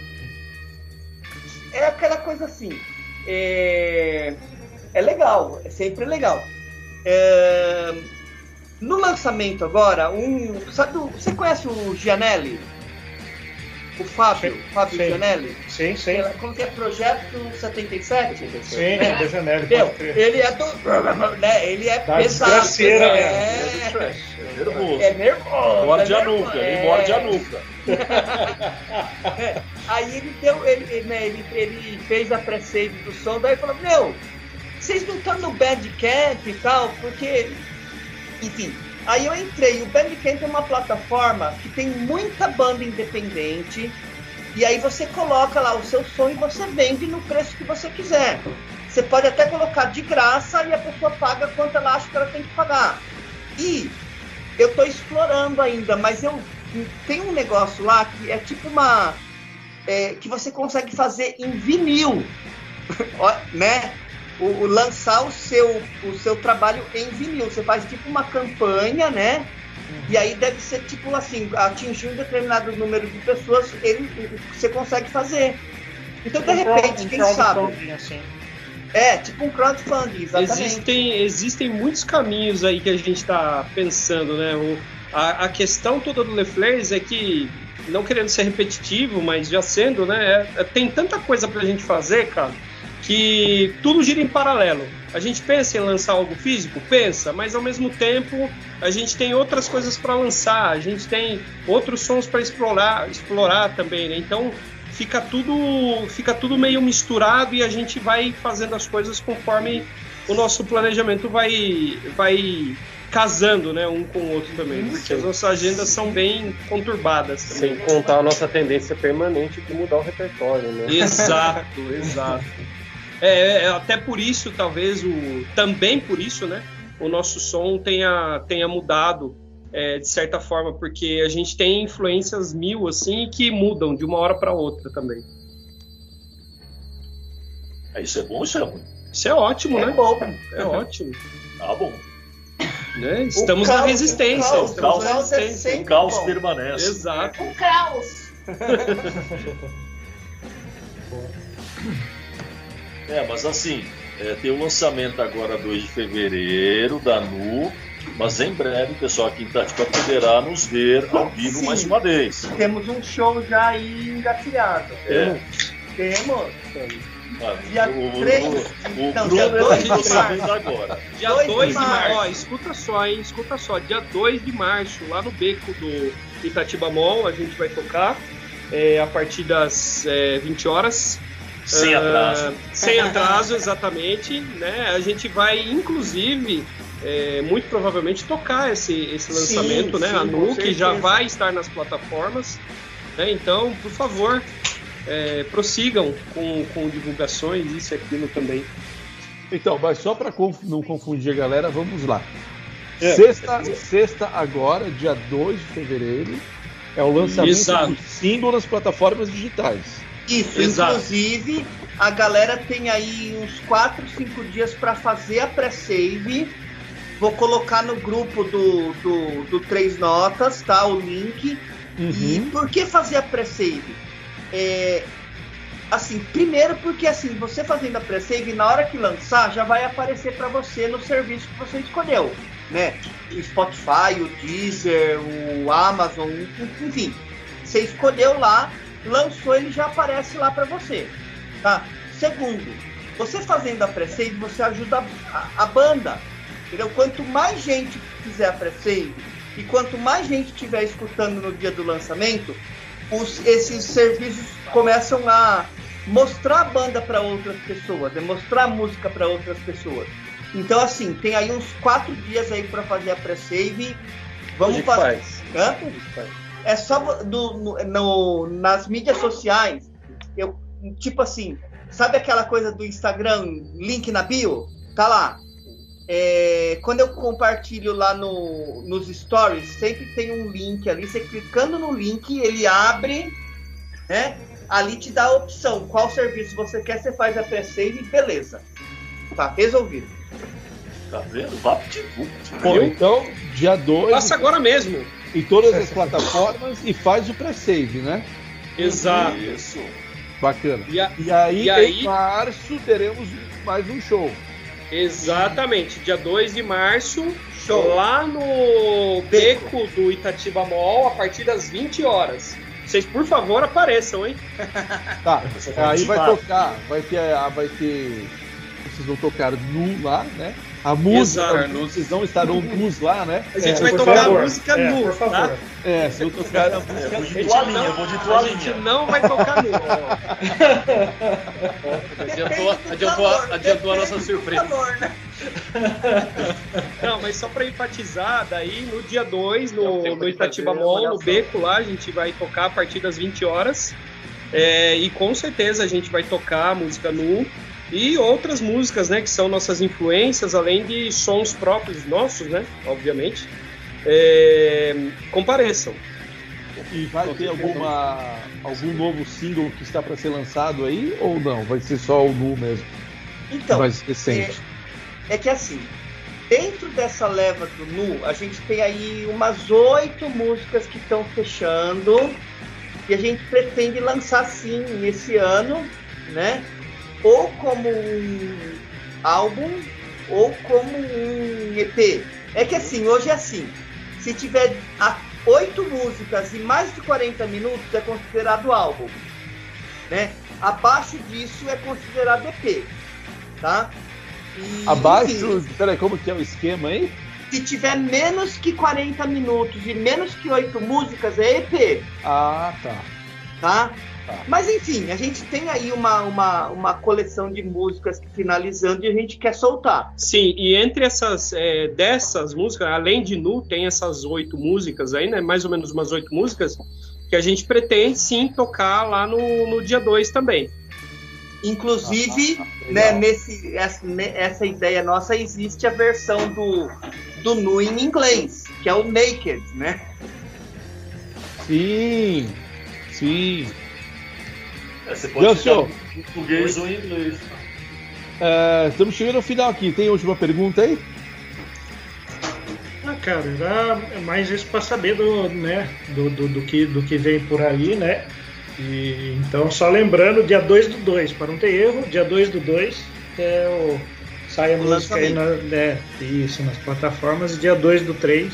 é aquela coisa assim, é, é legal, é sempre legal. É, no lançamento agora, um, sabe, você conhece o Gianelli? O Fábio, Sim, Fábio sim. Gianelli? Sim, sim. Como que é Projeto 77? Sim, né? pode crer. ele é do. Né, ele é Da pesado. desgraceira é, É nervoso. é nervoso. Morde é a nervoso, nuca, é. ele morde a nuca. É, Aí ele deu, ele, né, ele, ele fez a pré-save do som, daí falou, meu, vocês não estão no Bandcamp e tal, porque. Enfim. Aí eu entrei, o Bandcamp é uma plataforma que tem muita banda independente, e aí você coloca lá o seu som e você vende no preço que você quiser. Você pode até colocar de graça e a pessoa paga quanto ela acha que ela tem que pagar. E eu estou explorando ainda, mas eu tem um negócio lá que é tipo uma é, que você consegue fazer em vinil, né? O, o lançar o seu o seu trabalho em vinil. Você faz tipo uma campanha, né? E aí deve ser tipo assim, atingir um determinado número de pessoas, ele, você consegue fazer. Então de repente, um quem sabe? assim. É, tipo um crowdfunding, exatamente. Existem, existem muitos caminhos aí que a gente está pensando, né? O, a, a questão toda do LeFleurs é que, não querendo ser repetitivo, mas já sendo, né? é- é- tem tanta coisa pra gente fazer, cara, que tudo gira em paralelo. A gente pensa em lançar algo físico? Pensa, mas ao mesmo tempo a gente tem outras coisas para lançar, a gente tem outros sons para explorar, explorar também, né? Então fica tudo, fica tudo meio misturado e a gente vai fazendo as coisas conforme o nosso planejamento vai, vai casando, né, um com o outro também, porque as nossas agendas são bem conturbadas também. Sem contar a nossa tendência permanente de mudar o repertório, né? Exato, exato. É, é, até por isso, talvez, o também por isso, né, o nosso som tenha, tenha mudado é, de certa forma, porque a gente tem influências mil assim que mudam de uma hora para outra também. É, Isso é bom isso é ruim? Isso é ótimo, É né? bom. É ótimo. Tá bom. né? Estamos O na caos, resistência. o caos, na caos é resistência. sempre O caos bom. permanece. Exato. O caos. É, mas assim, é, tem o lançamento agora 2 de fevereiro da Nu, mas em breve o pessoal aqui em Itatiba poderá nos ver ao vivo Sim. mais uma vez. Temos um show já aí engatilhado. É. Temos. Ah, Dia o, o, três- o, não, Bruno dia é dois que de ficou sabendo março. agora. Dia 2 2 de de março. março. Ó, escuta só, hein? Escuta só. Dia 2 de março, lá no beco do Itatiba Mall, a gente vai tocar é, a partir das é, 20 horas. Sem Ah, atraso. sem atraso, exatamente. Né? A gente vai, inclusive, é, muito provavelmente tocar esse, esse Sim, lançamento, né? sim, a com Nu, que já vai estar nas plataformas. né? Então, por favor, é, prossigam com, com divulgações, isso e aquilo também. Então, mas só para não confundir a galera, vamos lá. É. Sexta, sexta agora, dia 2 de fevereiro, é o lançamento Exato. do single nas plataformas digitais. Isso, Exato. inclusive, a galera tem aí uns 4, 5 dias para fazer a pré-save. Vou colocar no grupo do, do, do Três Notas, tá? O link. E Uhum. por que fazer a pré-save? É, assim, primeiro porque assim, você fazendo a pré-save, na hora que lançar, já vai aparecer para você no serviço que você escolheu, né? O Spotify, o Deezer, o Amazon, enfim. Você escolheu lá, lançou, ele já aparece lá para você, tá? Segundo, você fazendo a pré-save, você ajuda a, a banda, entendeu? Quanto mais gente fizer a pré-save e quanto mais gente estiver escutando no dia do lançamento, os- esses serviços começam a mostrar a banda para outras pessoas, é mostrar a música para outras pessoas. Então, assim, tem aí uns quatro dias aí para fazer a pré-save. Vamos fazer. faz. Hã? Que faz. É só do- no- no- nas mídias sociais. Eu, tipo assim, sabe aquela coisa do Instagram, link na bio? Tá lá. É, quando eu compartilho lá no, nos stories, sempre tem um link ali. Você clicando no link, ele abre, né? Ali te dá a opção, qual serviço você quer, você faz a pré-save, beleza. Tá resolvido. Tá vendo? VaptVupt. Pô, então, dia 2 Passa agora mesmo. Em todas as plataformas e faz o pré-save, né? Exato. Isso. Bacana. E a- E aí, E aí- em março, teremos mais um show. Exatamente, dia 2 de março, Show. lá no beco do Itatiba Mall, a partir das 20 horas. Vocês, por favor, apareçam, hein? Tá, aí vai tocar, vai ter, a- vai ter. Vocês vão tocar nu lá, né? A música, Exato. vocês não estarão nus lá, né? A gente É, vai tocar favor. a música É, nu, por favor. tá? É, se eu tocar a É, música. vou de A gente toalhinha, não- vou de A gente toalhinha. não vai tocar nu. Adiantou, adiantou, a nossa surpresa. né? Não, mas só para enfatizar, daí no dia 2, Dá um no, no Itatiba Mall, no beco lá, a gente vai tocar a partir das 20 horas. É, e com certeza a gente vai tocar música nu e outras músicas, né, que são nossas influências, além de sons próprios nossos, né, obviamente. É, compareçam. E vai ter alguma, algum novo single que está para ser lançado aí ou não? Vai ser só o nu mesmo, Então, mais recente. é que assim, dentro dessa leva do Nu, a gente tem aí umas oito músicas que estão fechando e a gente pretende lançar sim esse ano, né? Ou como um álbum ou como um EP. É que assim, hoje é assim, se tiver oito músicas e mais de 40 minutos é considerado álbum, né? Abaixo disso é considerado EP, tá? E, Abaixo. enfim, Peraí, como que é o esquema aí? se tiver menos que 40 minutos e menos que 8 músicas, é EP, Ah, tá. tá? Mas enfim, a gente tem aí uma, uma, uma coleção de músicas que finalizando e a gente quer soltar. Sim, e entre essas é, dessas músicas, além de Nu, tem essas oito músicas aí, né? Mais ou menos umas oito músicas que a gente pretende sim tocar lá no, no dia 2 também. Inclusive, Ah, né, legal. nesse, essa, ne- essa ideia nossa, existe a versão do, do Nu em inglês, que é o Naked, né? Sim, sim. É, você pode ficar em português ou em inglês. É, estamos chegando ao final aqui. Tem última pergunta aí? Ah, cara, era mais isso para saber do, né, do, do, do que, do que vem por aí, né? E, então, só lembrando, dia 2 do 2, para não ter erro, dia 2 do 2 é o. Sai a O música aí na, né, isso, nas plataformas, e dia 2 do 3,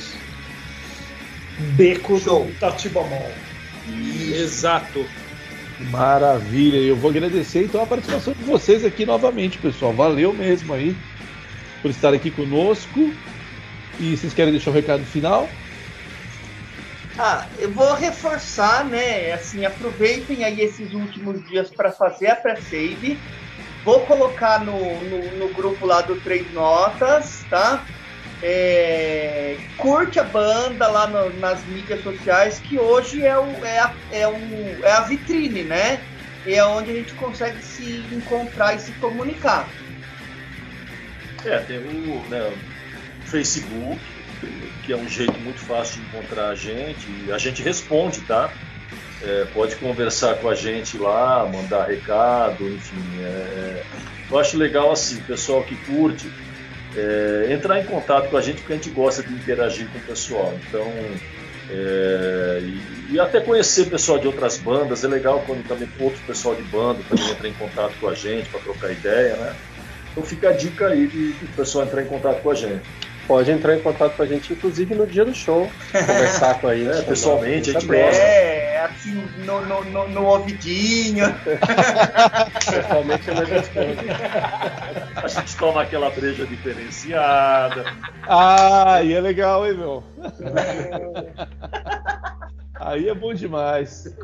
Beco Show. do Itatiba Mall. Exato. Maravilha. Eu vou agradecer então a participação de vocês aqui novamente, pessoal. Valeu mesmo aí por estar aqui conosco. E vocês querem deixar o recado final? Ah, eu vou reforçar, né? Assim, aproveitem aí esses últimos dias para fazer a pré-save. Vou colocar no, no, no grupo lá do Três Notas, tá? É, curte a banda lá no- nas mídias sociais, que hoje é, o, é, a, é, o, é a vitrine, né? É onde a gente consegue se encontrar e se comunicar. É, tem o né, Facebook, que é um jeito muito fácil de encontrar a gente. A gente responde, tá? É, pode conversar com a gente lá, mandar recado, enfim. é, eu acho legal assim, pessoal que curte, é, entrar em contato com a gente, porque a gente gosta de interagir com o pessoal. Então, é, e, e até conhecer pessoal de outras bandas, é legal quando também outro pessoal de banda também entra em contato com a gente para trocar ideia, né? Então fica a dica aí de, de pessoal entrar em contato com a gente. Pode entrar em contato com a gente, inclusive no dia do show. Conversar com a gente. É, pessoalmente, a gente gosta. É, assim, no, no, no, no ouvidinho. Pessoalmente é mais gostoso. A gente toma aquela breja diferenciada. Ah, aí é legal, hein, meu? Aí é bom demais.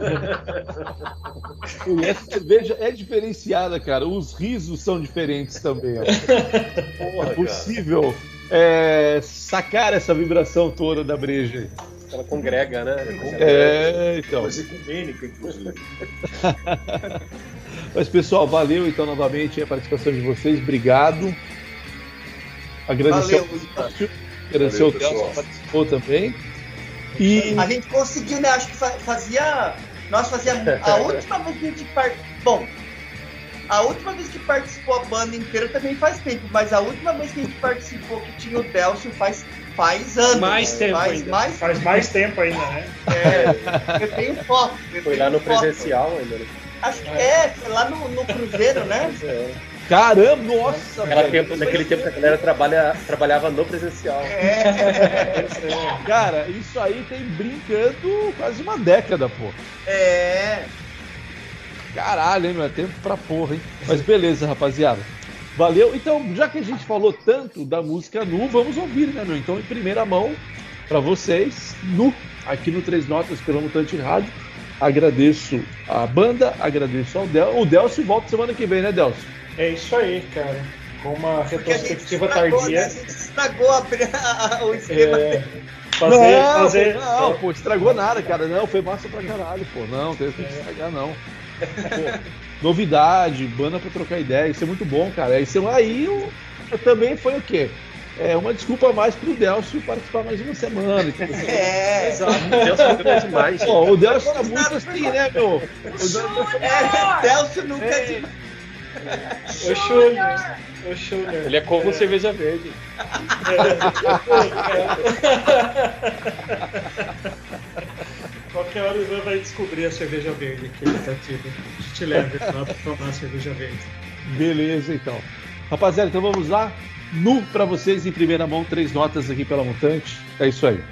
E essa cerveja é diferenciada, cara. Os risos são diferentes também. Ó. Porra, É cara. É, sacar essa vibração toda da breja. aí. Ela congrega, né? É, então. Coisa ecumênica, inclusive. Mas pessoal, valeu então novamente a participação de vocês. Obrigado. Agradecer Valeu, agradecer ao pessoal. que participou também. E A gente conseguiu, né? Acho que fa- fazia Nós fazíamos. A última vez que a gente participou. Bom, a última vez que participou a banda inteira também faz tempo, mas a última vez que a gente participou que tinha o Delcio faz, faz anos. Mais tempo faz ainda. Mais, Faz mais tempo ainda, né? É, eu tenho foto. eu Foi tenho lá no foto. presencial ainda. né? Acho que é, foi lá no, no Cruzeiro, né? É. Caramba, nossa, Naquela velho. tempo, naquele tempo que a galera trabalha, trabalhava no presencial. É, Cara, isso aí tem brincando quase uma década, pô. é. Caralho, hein, meu? É tempo pra porra, hein? Mas beleza, rapaziada. Valeu. Então, já que a gente falou tanto da música nu, vamos ouvir, né, meu? Então, em primeira mão, pra vocês, nu, aqui no Três Notas pela Mutante Rádio. Agradeço a banda, agradeço ao Del. O Delcio volta semana que vem, né, Delcio? É isso aí, cara. Com uma retrospectiva estragou, né? tardia. A gente estragou a, a- o esquema. É, fazer, não, fazer. não, pô, estragou nada, cara. Não, foi massa pra caralho, pô. Não, tem que estragar, não. Pô, novidade, banda pra trocar ideia, isso é muito bom, cara. Isso aí eu, eu também foi o quê? É uma desculpa a mais pro Delcio participar mais uma semana. tipo, É, Exato. Deus foi demais. Pô, o Delcio tá muito assim, né, meu? O Delcio- é, Delcio nunca é de O Júnior. O Júnior. Ele é como cerveja verde. Qualquer hora o Ivan vai descobrir a cerveja verde que ele tá tendo. A gente leva lá pra tomar a cerveja verde. Beleza, então. Rapaziada, então vamos lá. Nu pra vocês em primeira mão, três notas aqui pela Mutante. É isso aí.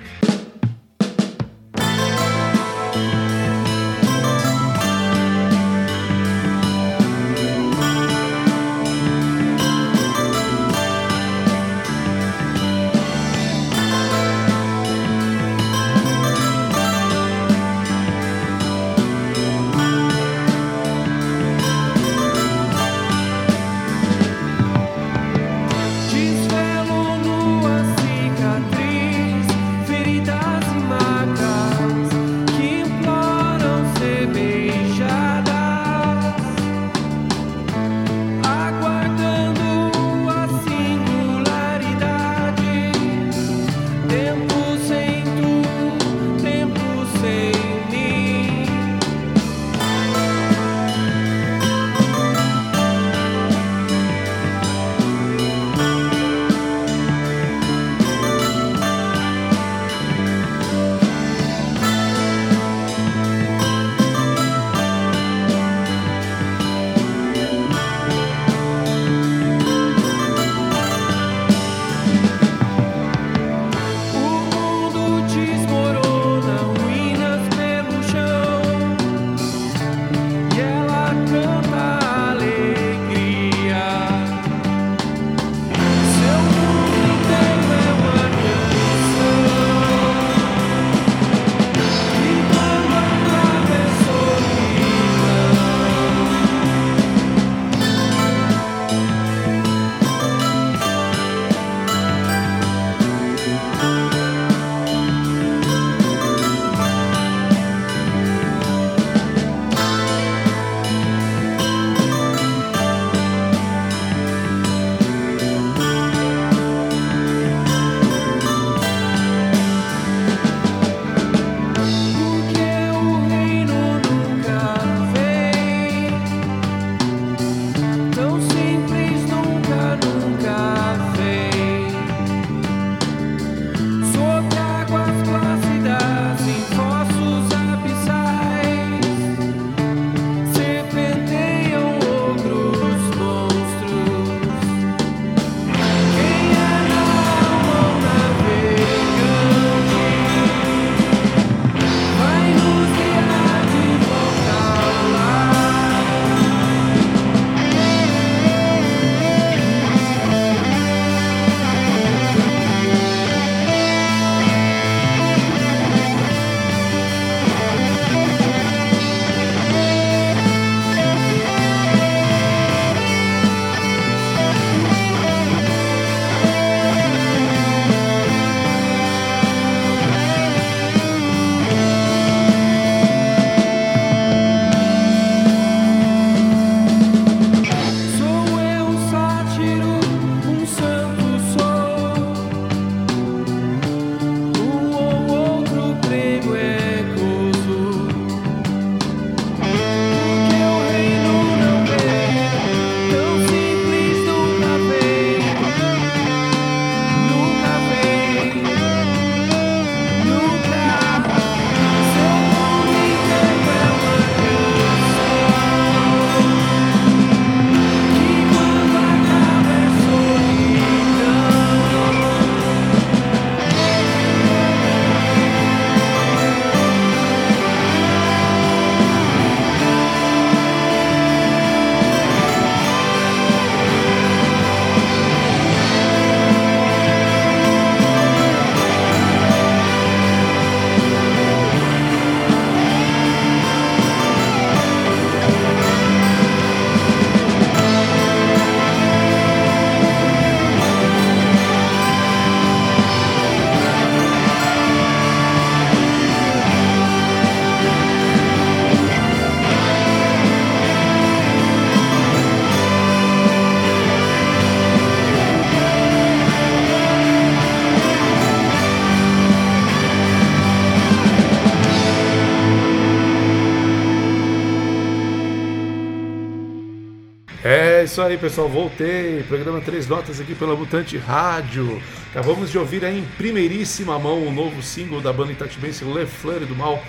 Isso aí, pessoal. Voltei. Programa Três Notas aqui pela Mutante Rádio. Acabamos de ouvir aí em primeiríssima mão o novo single da banda itatibense Le Fleur do Mal,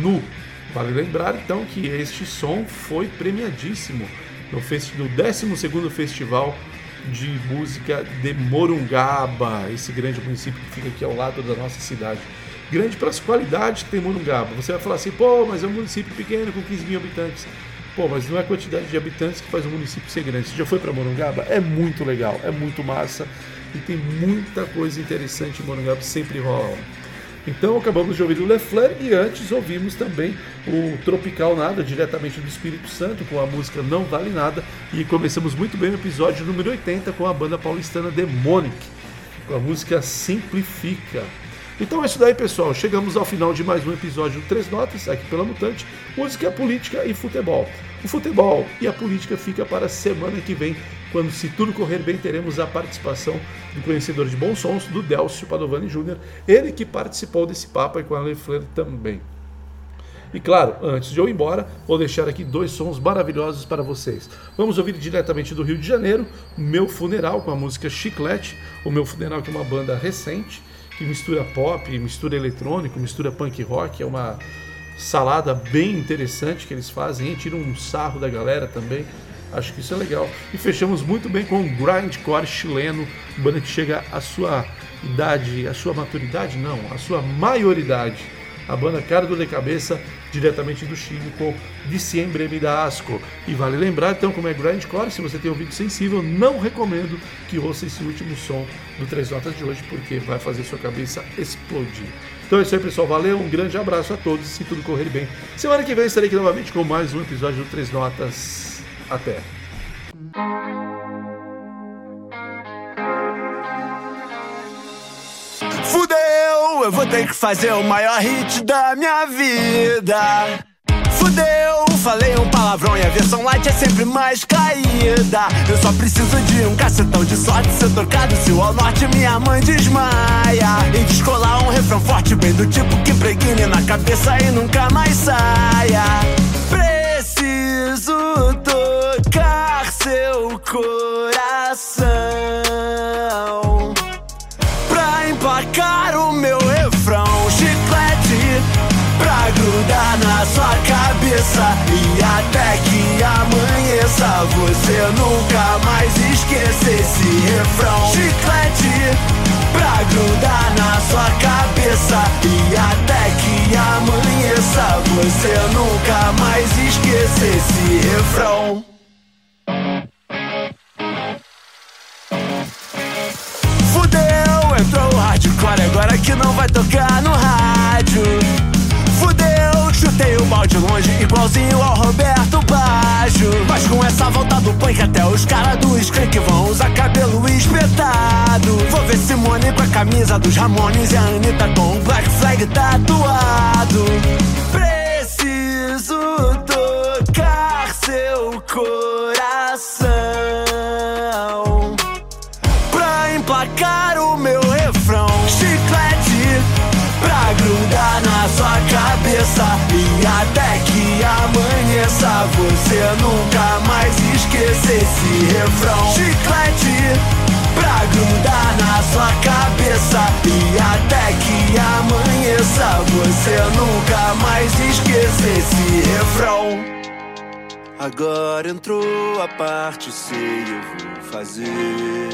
Nu. Vale lembrar então que este som foi premiadíssimo no, no 12º Festival de Música de Morungaba, esse grande município que fica aqui ao lado da nossa cidade. Grande pelas qualidades que tem Morungaba. Você vai falar assim, pô, mas é um município pequeno com 15 mil habitantes. Pô, mas não é a quantidade de habitantes que faz o município ser grande. Você já foi para Morungaba? É muito legal, é muito massa e tem muita coisa interessante em Morungaba, sempre rola. Então acabamos de ouvir o Lefleur e antes ouvimos também o Tropical Nada, diretamente do Espírito Santo, com a música Não Vale Nada. E começamos muito bem o episódio número 80 com a banda paulistana Demonic, com a música Simplifica. Então é isso daí, pessoal. Chegamos ao final de mais um episódio do Três Notas, aqui pela Mutante. Música, política e futebol. O futebol e a política fica para a semana que vem, quando, se tudo correr bem, teremos a participação do conhecedor de bons sons, do Delcio Padovani Júnior, ele que participou desse papo aí com a Lefleur também. E claro, antes de eu ir embora, vou deixar aqui dois sons maravilhosos para vocês. Vamos ouvir diretamente do Rio de Janeiro, Meu Funeral, com a música Chiclete. O Meu Funeral, que é uma banda recente, que mistura pop, mistura eletrônico, mistura punk rock. É uma salada bem interessante que eles fazem, hein? tiram um sarro da galera também. Acho que isso é legal. E fechamos muito bem com o grindcore chileno, banda que chega à sua idade, à sua maturidade, não, à sua maioridade. A banda Cara do de Cabeça, diretamente do Chile, com Diciembre me dá asco. E vale lembrar, então, como é grindcore, se você tem ouvido sensível, não recomendo que ouça esse último som do Três Notas de hoje, porque vai fazer sua cabeça explodir. Então é isso aí, pessoal. Valeu, um grande abraço a todos, se tudo correr bem. Semana que vem estarei aqui novamente com mais um episódio do Três Notas. Até. Eu vou ter que fazer o maior hit da minha vida. Fudeu, falei um palavrão e a versão light é sempre mais caída. Eu só preciso de um cacetão de sorte ser tocado. Se o ao norte minha mãe desmaia. E descolar um refrão forte, bem do tipo que preguine na cabeça e nunca mais saia. Preciso tocar seu coração grudar na sua cabeça e até que amanheça você nunca mais esqueça esse refrão. Chiclete pra grudar na sua cabeça e até que amanheça você nunca mais esqueça esse refrão. Fudeu, entrou o hardcore agora que não vai tocar no rádio. Chutei o balde longe igualzinho ao Roberto Baggio. Mas com essa volta do punk até os caras do skunk vão usar cabelo espetado. Vou ver Simone com a camisa dos Ramones e a Anitta com o Black Flag tatuado. Preciso tocar seu coração até que amanheça você nunca mais esqueça esse refrão. Chiclete pra grudar na sua cabeça e até que amanheça você nunca mais esqueça esse refrão. Agora entrou a parte C, eu vou fazer.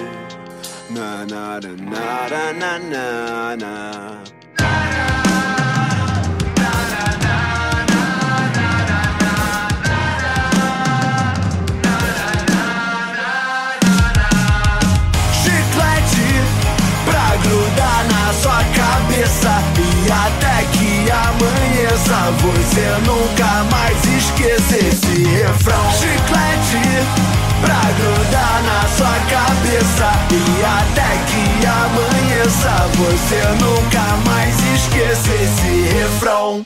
Na na na na na na na. Você nunca mais esqueça esse refrão. Chiclete pra grudar na sua cabeça e até que amanheça você nunca mais esqueça esse refrão.